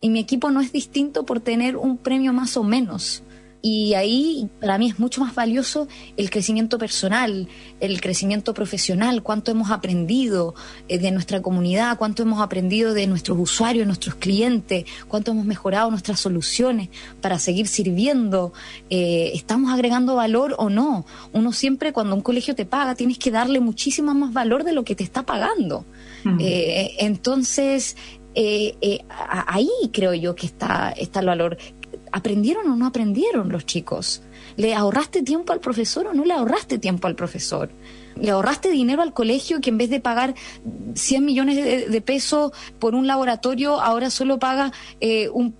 Speaker 2: y mi equipo no es distinto por tener un premio más o menos. Y ahí para mí es mucho más valioso el crecimiento personal, el crecimiento profesional, cuánto hemos aprendido eh, de nuestra comunidad, cuánto hemos aprendido de nuestros usuarios, nuestros clientes, cuánto hemos mejorado nuestras soluciones para seguir sirviendo. Eh, ¿Estamos agregando valor o no? Uno siempre cuando un colegio te paga tienes que darle muchísimo más valor de lo que te está pagando. Eh, entonces, ahí creo yo que está, está el valor. ¿Aprendieron o no aprendieron los chicos? ¿Le ahorraste tiempo al profesor o no le ahorraste tiempo al profesor? ¿Le ahorraste dinero al colegio que en vez de pagar 100 millones de, pesos por un laboratorio, ahora solo paga eh, un,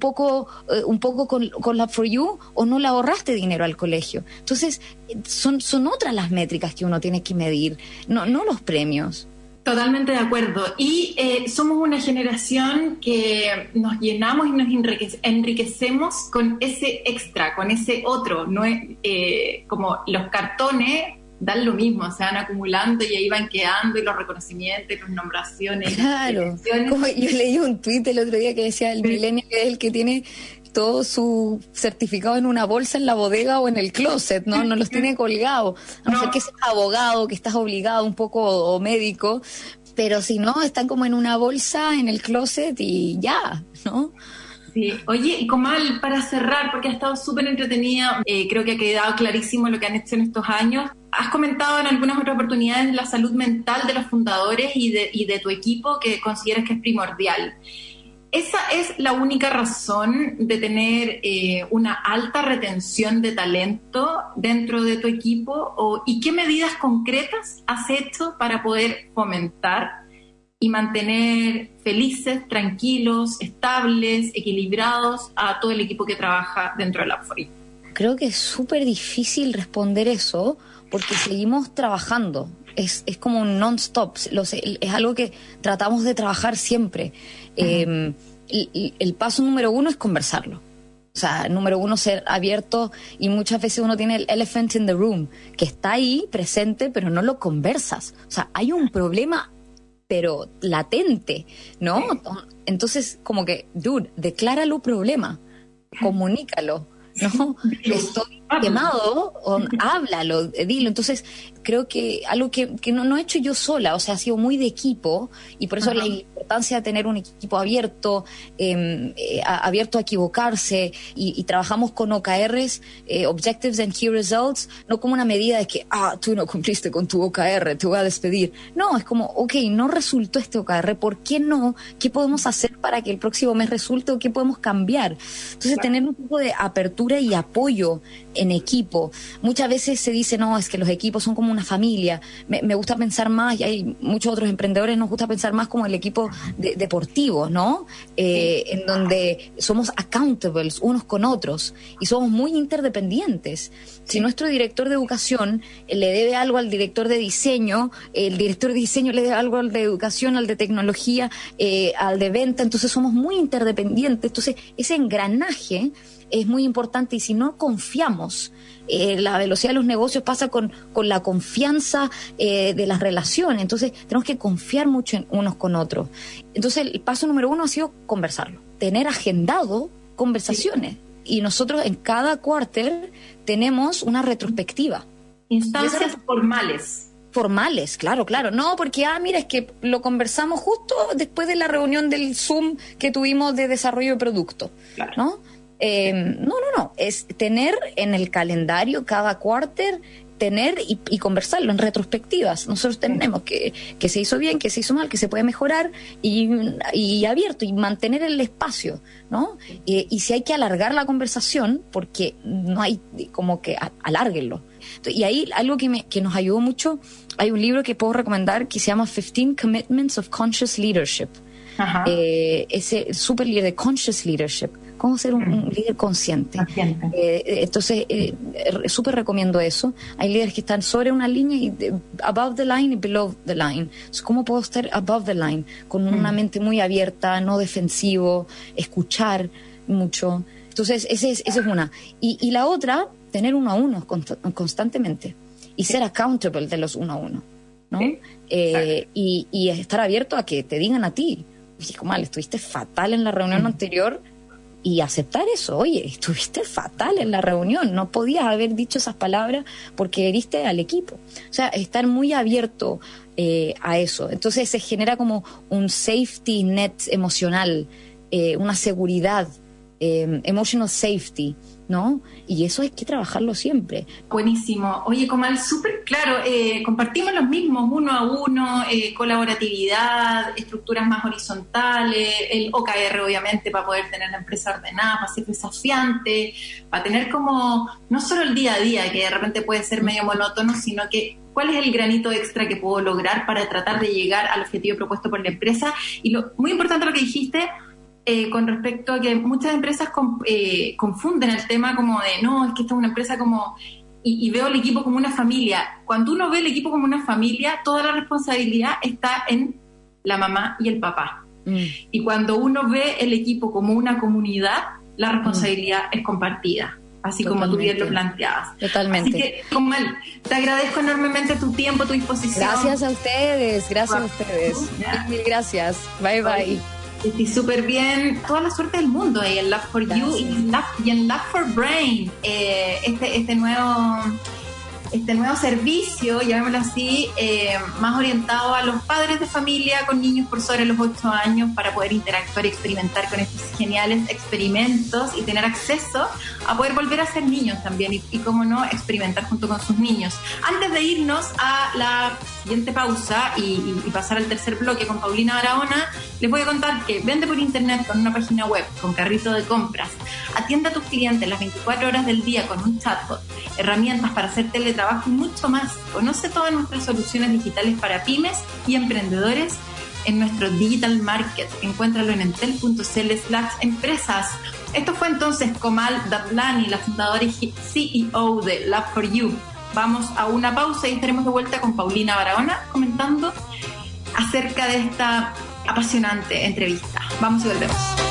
Speaker 2: poco, eh, un poco con, con, la For You o no le ahorraste dinero al colegio? Entonces, son, son otras las métricas que uno tiene que medir, no, no los premios.
Speaker 1: Totalmente de acuerdo. Y eh, somos una generación que nos llenamos y nos enriquecemos con ese extra, con ese otro. No eh, como los cartones dan lo mismo, se van acumulando y ahí van quedando y los reconocimientos, y las nombraciones.
Speaker 2: Claro. Como yo leí un tuit el otro día que decía el milenio que es el que tiene todo su certificado en una bolsa en la bodega o en el closet, ¿no? No los tiene colgados. A no, ser que seas abogado, que estás obligado un poco, o médico, pero si no, están como en una bolsa en el closet y ya, ¿no?
Speaker 1: Sí, oye, y Comal, para cerrar, porque ha estado súper entretenida, eh, creo que ha quedado clarísimo lo que han hecho en estos años. Has comentado en algunas otras oportunidades la salud mental de los fundadores y de, y de tu equipo que consideras que es primordial. ¿Esa es la única razón de tener eh, una alta retención de talento dentro de tu equipo? ¿Y qué medidas concretas has hecho para poder fomentar y mantener felices, tranquilos, estables, equilibrados a todo el equipo que trabaja dentro de la FORI?
Speaker 2: Creo que es súper difícil responder eso porque seguimos trabajando. Es como un non-stop, es algo que tratamos de trabajar siempre. Eh, el, paso número uno es conversarlo. O sea, número uno, ser abierto y muchas veces uno tiene el elephant in the room, que está ahí presente, pero no lo conversas. O sea, hay un problema, pero latente, ¿no? Entonces, como que, dude, decláralo problema, comunícalo, ¿no? Estoy quemado, o, háblalo, dilo. Entonces, creo que algo que, no, no, he hecho yo sola, o sea, ha sido muy de equipo y por eso la importancia de tener un equipo abierto, em, eh, abierto a equivocarse y, trabajamos con OKRs, eh, Objectives and Key Results, no como una medida de que, ah, tú no cumpliste con tu OKR, te voy a despedir. No, es como, ok, no resultó este OKR, ¿por qué no? ¿Qué podemos hacer para que el próximo mes resulte o qué podemos cambiar? Entonces, tener un poco de apertura y apoyo en equipo. Muchas veces se dice, no, es que los equipos son como una familia. Me, gusta pensar más, y hay muchos otros emprendedores, nos gusta pensar más como el equipo deportivo, ¿no? Eh, en donde somos accountables unos con otros y somos muy interdependientes. Si nuestro director de educación le debe algo al director de diseño, el director de diseño le debe algo al de educación, al de tecnología, eh, al de venta, entonces somos muy interdependientes. Entonces, ese engranaje es muy importante y si no confiamos, eh, la velocidad de los negocios pasa con, con la confianza eh, de las relaciones, entonces tenemos que confiar mucho en unos con otros. Entonces el paso número uno ha sido conversarlo, tener agendado conversaciones y nosotros en cada cuarter tenemos una retrospectiva.
Speaker 1: Instancias formales
Speaker 2: formales, claro, claro. No, porque, ah, mira, es que lo conversamos justo después de la reunión del Zoom que tuvimos de desarrollo de producto, claro. ¿no? Eh, no, no, no, es tener en el calendario cada cuarter tener y, conversarlo en retrospectivas. Nosotros tenemos que, que se hizo bien, que se hizo mal, que se puede mejorar y, abierto y mantener el espacio, ¿no? y si hay que alargar la conversación, porque no hay como que alárguenlo. Y ahí algo que, me, que nos ayudó mucho, hay un libro que puedo recomendar que se llama 15 Commitments of Conscious Leadership. Eh, ese super líder de Conscious Leadership cómo ser un, líder consciente. Eh, entonces, eh, súper recomiendo eso. Hay líderes que están sobre una línea y above the line y below the line. ¿Cómo puedo estar above the line? Con una mm. mente muy abierta, no defensivo, escuchar mucho. Entonces, esa es, es una. Y, la otra, tener uno a uno constantemente y ser accountable de los uno a uno. ¿no? Eh, y, y, estar abierto a que te digan a ti, hijo mal, estuviste fatal en la reunión mm. anterior, y aceptar eso. Oye, estuviste fatal en la reunión, no podías haber dicho esas palabras porque heriste al equipo. O sea, estar muy abierto eh, a eso. Entonces se genera como un safety net emocional, eh, una seguridad, eh, emotional safety ¿no? Y eso hay que trabajarlo siempre.
Speaker 1: Buenísimo. Oye, Comal, súper claro, eh, compartimos los mismos uno a uno, eh, colaboratividad, estructuras más horizontales, el OKR obviamente para poder tener la empresa ordenada, para ser desafiante, para tener como no solo el día a día, que de repente puede ser medio monótono, sino que cuál es el granito extra que puedo lograr para tratar de llegar al objetivo propuesto por la empresa. Y lo muy importante lo que dijiste, eh, con respecto a que muchas empresas eh, confunden el tema como de, no, es que esta es una empresa como, y, veo el equipo como una familia. Cuando uno ve el equipo como una familia, toda la responsabilidad está en la mamá y el papá. Mm. Y cuando uno ve el equipo como una comunidad, la responsabilidad es compartida así como tú bien lo planteabas.
Speaker 2: Totalmente.
Speaker 1: Así que, Comal, te agradezco enormemente tu tiempo, tu disposición.
Speaker 2: Gracias a ustedes, gracias a ustedes. Mil gracias. Bye bye.
Speaker 1: Estoy súper bien. Toda la suerte del mundo ahí en Love for You y en Love, for Brain. Eh, este, este nuevo este nuevo servicio, llamémoslo así, eh, más orientado a los padres de familia con niños por sobre los 8 años para poder interactuar y experimentar con estos geniales experimentos y tener acceso a poder volver a ser niños también y, y cómo no, experimentar junto con sus niños. Antes de irnos a la siguiente pausa y, pasar al tercer bloque con Paulina Barahona, les voy a contar que vende por internet con una página web, con carrito de compras, atiende a tus clientes las 24 horas del día con un chatbot, herramientas para hacer teletrabajo y mucho más. Conoce todas nuestras soluciones digitales para pymes y emprendedores en nuestro digital market. Encuéntralo en entel.cl slash empresas. Esto fue entonces Comal Datlani, la fundadora y CEO de Love for You. Vamos a una pausa y estaremos de vuelta con Paulina Barahona comentando acerca de esta apasionante entrevista. Vamos y volvemos.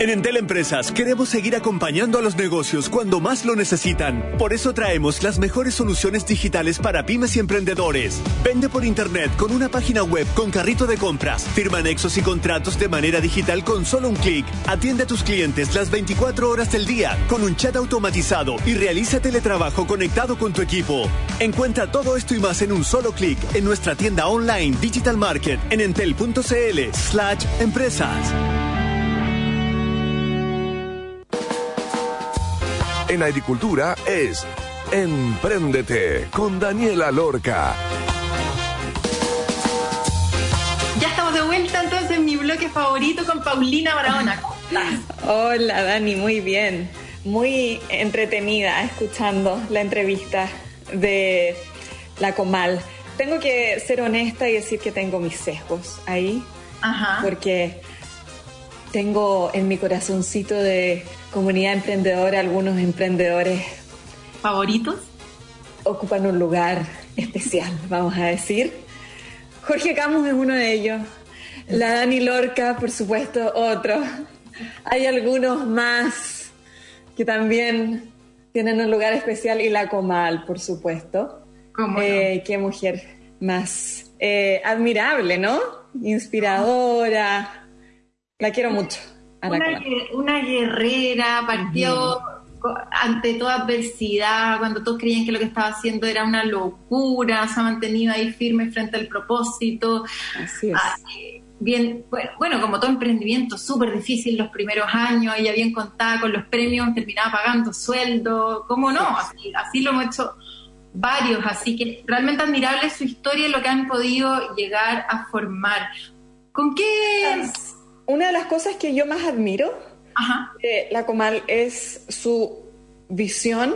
Speaker 4: En Entel Empresas queremos seguir acompañando a los negocios cuando más lo necesitan. Por eso traemos las mejores soluciones digitales para pymes y emprendedores. Vende por internet con una página web con carrito de compras. Firma anexos y contratos de manera digital con solo un clic. Atiende a tus clientes las 24 horas del día con un chat automatizado y realiza teletrabajo conectado con tu equipo. Encuentra todo esto y más en un solo clic en nuestra tienda online Digital Market en entel.cl slash empresas.
Speaker 5: En agricultura es Empréndete con Daniela Lorca.
Speaker 1: Ya estamos de vuelta entonces en mi bloque favorito con Paulina Barahona.
Speaker 6: Hola Dani, muy bien. Muy entretenida escuchando la entrevista de la Comal. Tengo que ser honesta y decir que tengo mis sesgos ahí.
Speaker 1: Ajá.
Speaker 6: Porque tengo en mi corazoncito de comunidad emprendedora algunos emprendedores
Speaker 1: favoritos.
Speaker 6: Ocupan un lugar especial, vamos a decir. Jorge Camus es uno de ellos. La Dani Lorca, por supuesto, otro. Hay algunos más que también tienen un lugar especial y la Comal, por supuesto.
Speaker 1: ¿Cómo
Speaker 6: eh, Qué mujer más eh, admirable, ¿no? Inspiradora. La quiero mucho.
Speaker 1: Una, guerrera, partió ante toda adversidad, cuando todos creían que lo que estaba haciendo era una locura, se ha mantenido ahí firme frente al propósito.
Speaker 6: Así es. Ah,
Speaker 1: bien, bueno, como todo emprendimiento, súper difícil los primeros años, ella bien contada con los premios, terminaba pagando sueldo, ¿cómo no? Así, así lo hemos hecho varios, así que realmente admirable su historia y lo que han podido llegar a formar. ¿Con qué
Speaker 6: una de las cosas que yo más admiro de la Comal es su visión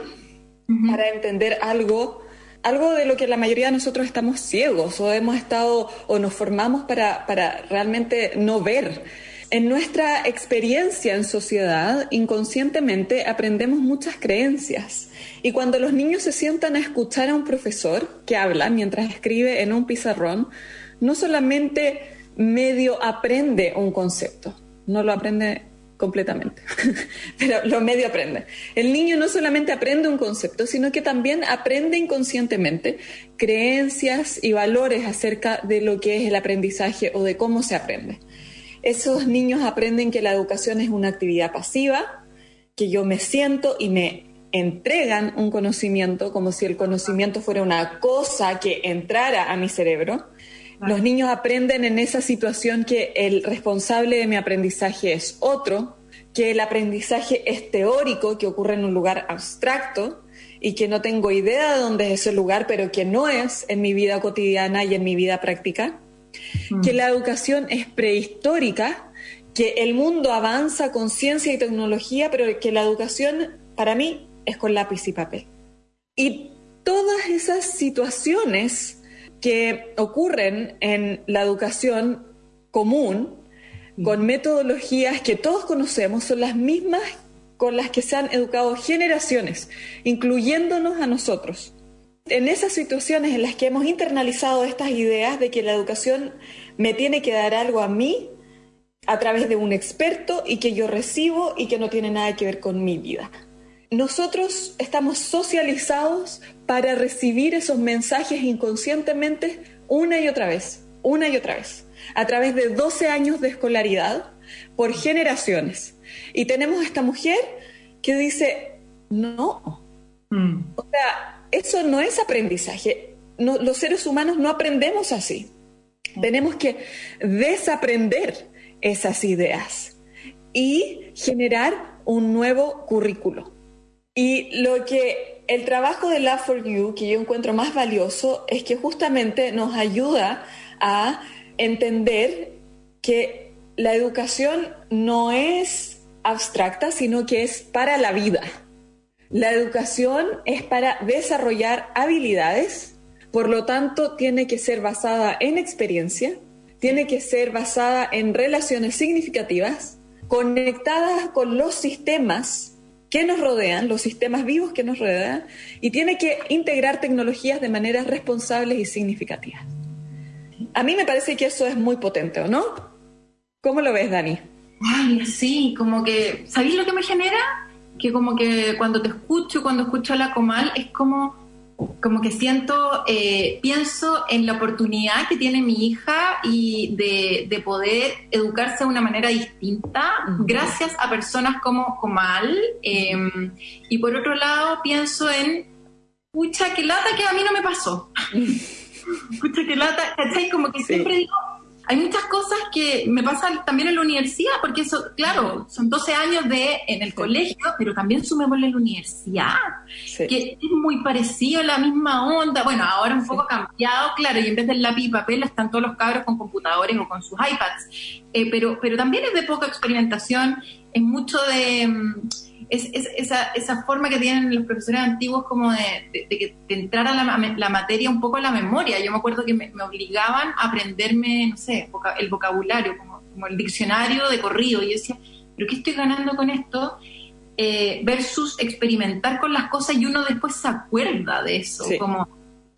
Speaker 6: para entender algo, algo de lo que la mayoría de nosotros estamos ciegos o hemos estado o nos formamos para, para realmente no ver. En nuestra experiencia en sociedad, inconscientemente aprendemos muchas creencias. Y cuando los niños se sientan a escuchar a un profesor que habla mientras escribe en un pizarrón, no solamente medio aprende un concepto, no lo aprende completamente, pero lo medio aprende. El niño no solamente aprende un concepto, sino que también aprende inconscientemente creencias y valores acerca de lo que es el aprendizaje o de cómo se aprende. Esos niños aprenden que la educación es una actividad pasiva, que yo me siento y me entregan un conocimiento como si el conocimiento fuera una cosa que entrara a mi cerebro los niños aprenden en esa situación que el responsable de mi aprendizaje es otro, que el aprendizaje es teórico, que ocurre en un lugar abstracto y que no tengo idea de dónde es ese lugar, pero que no es en mi vida cotidiana y en mi vida práctica, que la educación es prehistórica, que el mundo avanza con ciencia y tecnología, pero que la educación para mí es con lápiz y papel. Y todas esas situaciones que ocurren en la educación común, con metodologías que todos conocemos, son las mismas con las que se han educado generaciones, incluyéndonos a nosotros. En esas situaciones en las que hemos internalizado estas ideas de que la educación me tiene que dar algo a mí a través de un experto y que yo recibo y que no tiene nada que ver con mi vida nosotros estamos socializados para recibir esos mensajes inconscientemente una y otra vez, una y otra vez, a través de 12 años de escolaridad por generaciones. Y tenemos esta mujer que dice, no, mm. o sea, eso no es aprendizaje. los seres humanos no aprendemos así. Tenemos que desaprender esas ideas y generar un nuevo currículo. Y lo que el trabajo de Love for You que yo encuentro más valioso es que justamente nos ayuda a entender que la educación no es abstracta, sino que es para la vida. La educación es para desarrollar habilidades, por lo tanto tiene que ser basada en experiencia, tiene que ser basada en relaciones significativas, conectadas con los sistemas que nos rodean, los sistemas vivos que nos rodean, y tiene que integrar tecnologías de maneras responsables y significativas. A mí me parece que eso es muy potente, ¿o no? ¿Cómo lo ves, Dani?
Speaker 1: Ay, sí, como que, ¿sabéis lo que me genera? Que como que cuando te escucho, cuando escucho a la Comal, es como, como que siento, eh, pienso en la oportunidad que tiene mi hija y de, poder educarse de una manera distinta gracias a personas como Comal. Em, y por otro lado, pienso en, pucha, qué lata que a mí no me pasó. pucha, qué lata, ¿cachai? Como que siempre digo hay muchas cosas que me pasan también en la universidad, porque eso, claro, son 12 años de en el colegio, pero también sumémosle la universidad, que es muy parecido a la misma onda. Bueno, ahora un poco cambiado, claro, y en vez del lápiz y papel están todos los cabros con computadores o con sus iPads, eh, pero, pero también es de poca experimentación, es mucho de... Mm, es, esa, esa, forma que tienen los profesores antiguos como de, de, entrar a la, materia un poco a la memoria. Yo me acuerdo que me, obligaban a aprenderme, no sé, el vocabulario, como, como, el diccionario de corrido. Y yo decía, ¿pero qué estoy ganando con esto? Eh, versus experimentar con las cosas y uno después se acuerda de eso. Como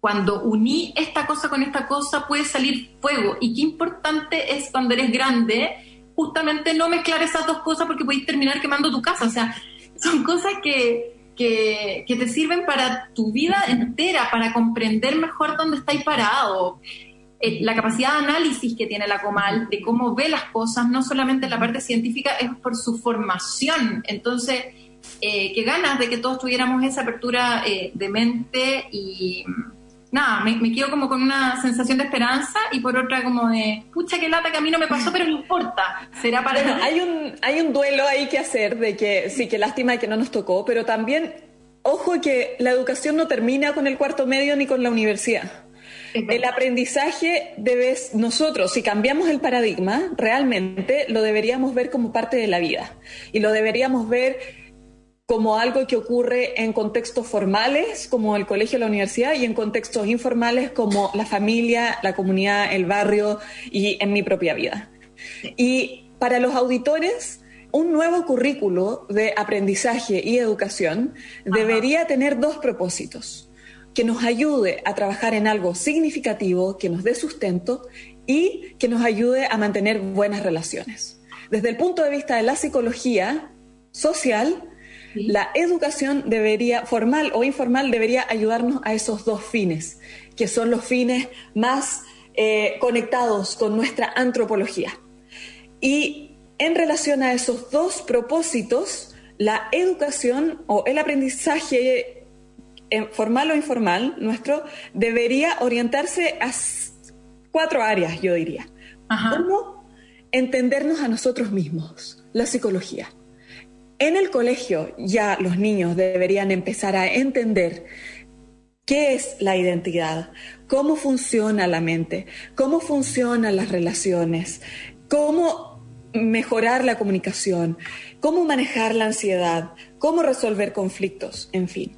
Speaker 1: cuando uní esta cosa con esta cosa puede salir fuego. Y qué importante es cuando eres grande justamente no mezclar esas dos cosas porque puedes terminar quemando tu casa. O sea, son cosas que, que, te sirven para tu vida entera, para comprender mejor dónde estáis parado. Eh, la capacidad de análisis que tiene la Comal, de cómo ve las cosas, no solamente la parte científica, es por su formación. Entonces, eh, qué ganas de que todos tuviéramos esa apertura eh, de mente y, nada, me, quedo como con una sensación de esperanza y por otra como de, pucha, qué lata que a mí no me pasó, pero no importa, será para...
Speaker 6: Bueno, hay un, hay un duelo ahí que hacer de que sí, que lástima que no nos tocó, pero también, ojo que la educación no termina con el cuarto medio ni con la universidad. El aprendizaje debes, nosotros, si cambiamos el paradigma, realmente lo deberíamos ver como parte de la vida y lo deberíamos ver como algo que ocurre en contextos formales, como el colegio o la universidad, y en contextos informales, como la familia, la comunidad, el barrio y en mi propia vida. Y para los auditores, un nuevo currículo de aprendizaje y educación debería tener dos propósitos, que nos ayude a trabajar en algo significativo, que nos dé sustento y que nos ayude a mantener buenas relaciones. Desde el punto de vista de la psicología social, la educación debería, formal o informal, debería ayudarnos a esos dos fines, que son los fines más eh, conectados con nuestra antropología. Y en relación a esos dos propósitos, la educación o el aprendizaje eh, formal o informal nuestro debería orientarse a cuatro áreas, yo diría. Uno, entendernos a nosotros mismos, la psicología. En el colegio ya los niños deberían empezar a entender qué es la identidad, cómo funciona la mente, cómo funcionan las relaciones, cómo mejorar la comunicación, cómo manejar la ansiedad, cómo resolver conflictos, en fin.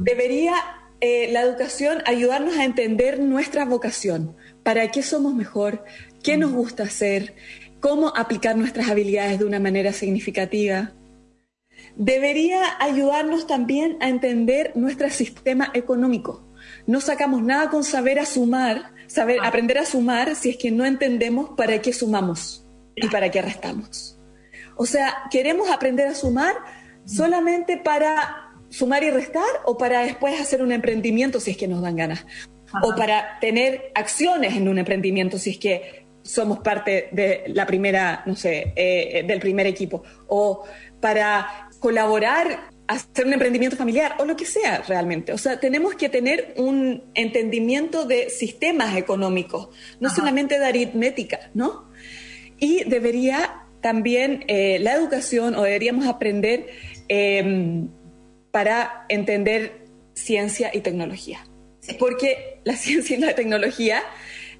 Speaker 6: Debería eh, la educación ayudarnos a entender nuestra vocación, para qué somos mejor, qué nos gusta hacer, cómo aplicar nuestras habilidades de una manera significativa debería ayudarnos también a entender nuestro sistema económico. No sacamos nada con saber a sumar, saber, ah. aprender a sumar si es que no entendemos para qué sumamos y para qué restamos. O sea, queremos aprender a sumar solamente para sumar y restar o para después hacer un emprendimiento si es que nos dan ganas. O para tener acciones en un emprendimiento si es que somos parte de la primera, no sé, eh, del primer equipo. O para colaborar hacer un emprendimiento familiar o lo que sea realmente. O sea, tenemos que tener un entendimiento de sistemas económicos, no solamente de aritmética, ¿no? Y debería también eh, la educación o deberíamos aprender em, para entender ciencia y tecnología. Porque la ciencia y la tecnología,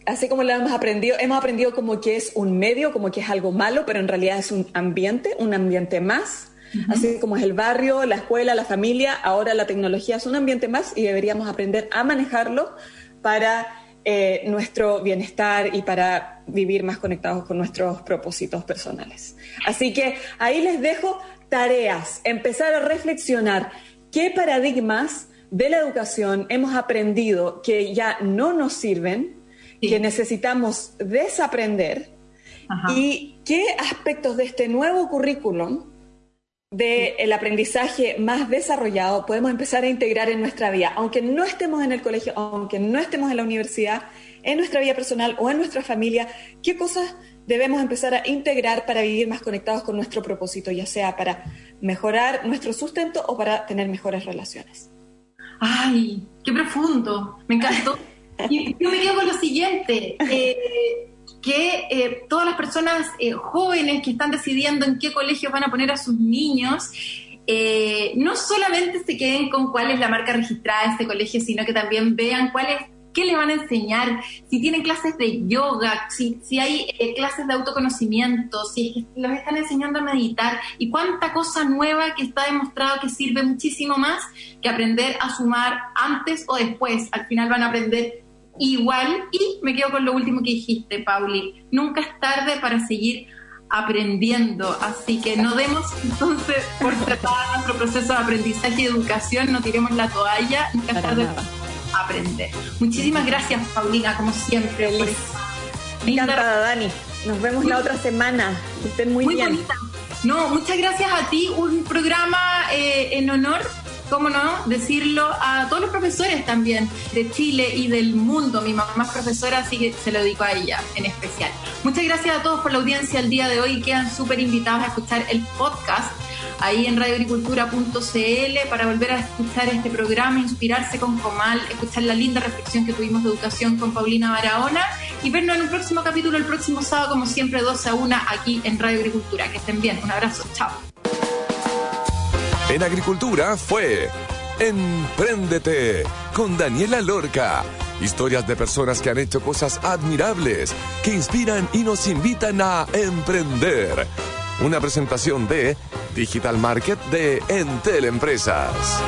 Speaker 6: así como lo hemos aprendido, hemos aprendido como que es un medio, como que es algo malo, pero en realidad es un ambiente, un ambiente más. Así como es el barrio, la escuela, la familia, ahora la tecnología es un ambiente más y deberíamos aprender a manejarlo para eh, nuestro bienestar y para vivir más conectados con nuestros propósitos personales. Así que ahí les dejo tareas, empezar a reflexionar qué paradigmas de la educación hemos aprendido que ya no nos sirven, que necesitamos desaprender y qué aspectos de este nuevo currículum del aprendizaje más desarrollado podemos empezar a integrar en nuestra vida, aunque no estemos en el colegio, aunque no estemos en la universidad, en nuestra vida personal o en nuestra familia, qué cosas debemos empezar a integrar para vivir más conectados con nuestro propósito, ya sea para mejorar nuestro sustento o para tener mejores relaciones.
Speaker 1: Ay, qué profundo, me encantó. Yo me quedo con lo siguiente, eh, que eh, todas las personas eh, jóvenes que están decidiendo en qué colegios van a poner a sus niños, no solamente se queden con cuál es la marca registrada de este colegio, sino que también vean cuál es qué les van a enseñar, si tienen clases de yoga, si, si hay eh, clases de autoconocimiento, si los están enseñando a meditar y cuánta cosa nueva que está demostrado que sirve muchísimo más que aprender a sumar antes o después. Al final van a aprender igual y me quedo con lo último que dijiste, Pauli, nunca es tarde para seguir aprendiendo, así que no demos entonces por tratar nuestro proceso de aprendizaje y educación, no tiremos la toalla, nunca es tarde aprender. Muchísimas gracias, Paulina, como siempre.
Speaker 6: Feliz. Encantada, Dani. Nos vemos la otra semana. estén muy, bien. Bonita.
Speaker 1: No, muchas gracias a ti. Un programa eh, en honor cómo no, decirlo a todos los profesores también de Chile y del mundo. Mi mamá es profesora, así que se lo dedico a ella en especial. Muchas gracias a todos por la audiencia el día de hoy. Quedan súper invitados a escuchar el podcast ahí en radioagricultura.cl para volver a escuchar este programa, inspirarse con Comal, escuchar la linda reflexión que tuvimos de educación con Paulina Barahona y vernos en un próximo capítulo el próximo sábado, como siempre, 12 a 1 aquí en Radio Agricultura. Que estén bien. Un abrazo. Chao.
Speaker 5: En Agricultura fue Empréndete con Daniela Lorca. Historias de personas que han hecho cosas admirables, que inspiran y nos invitan a emprender. Una presentación de Digital Market de Entel Empresas.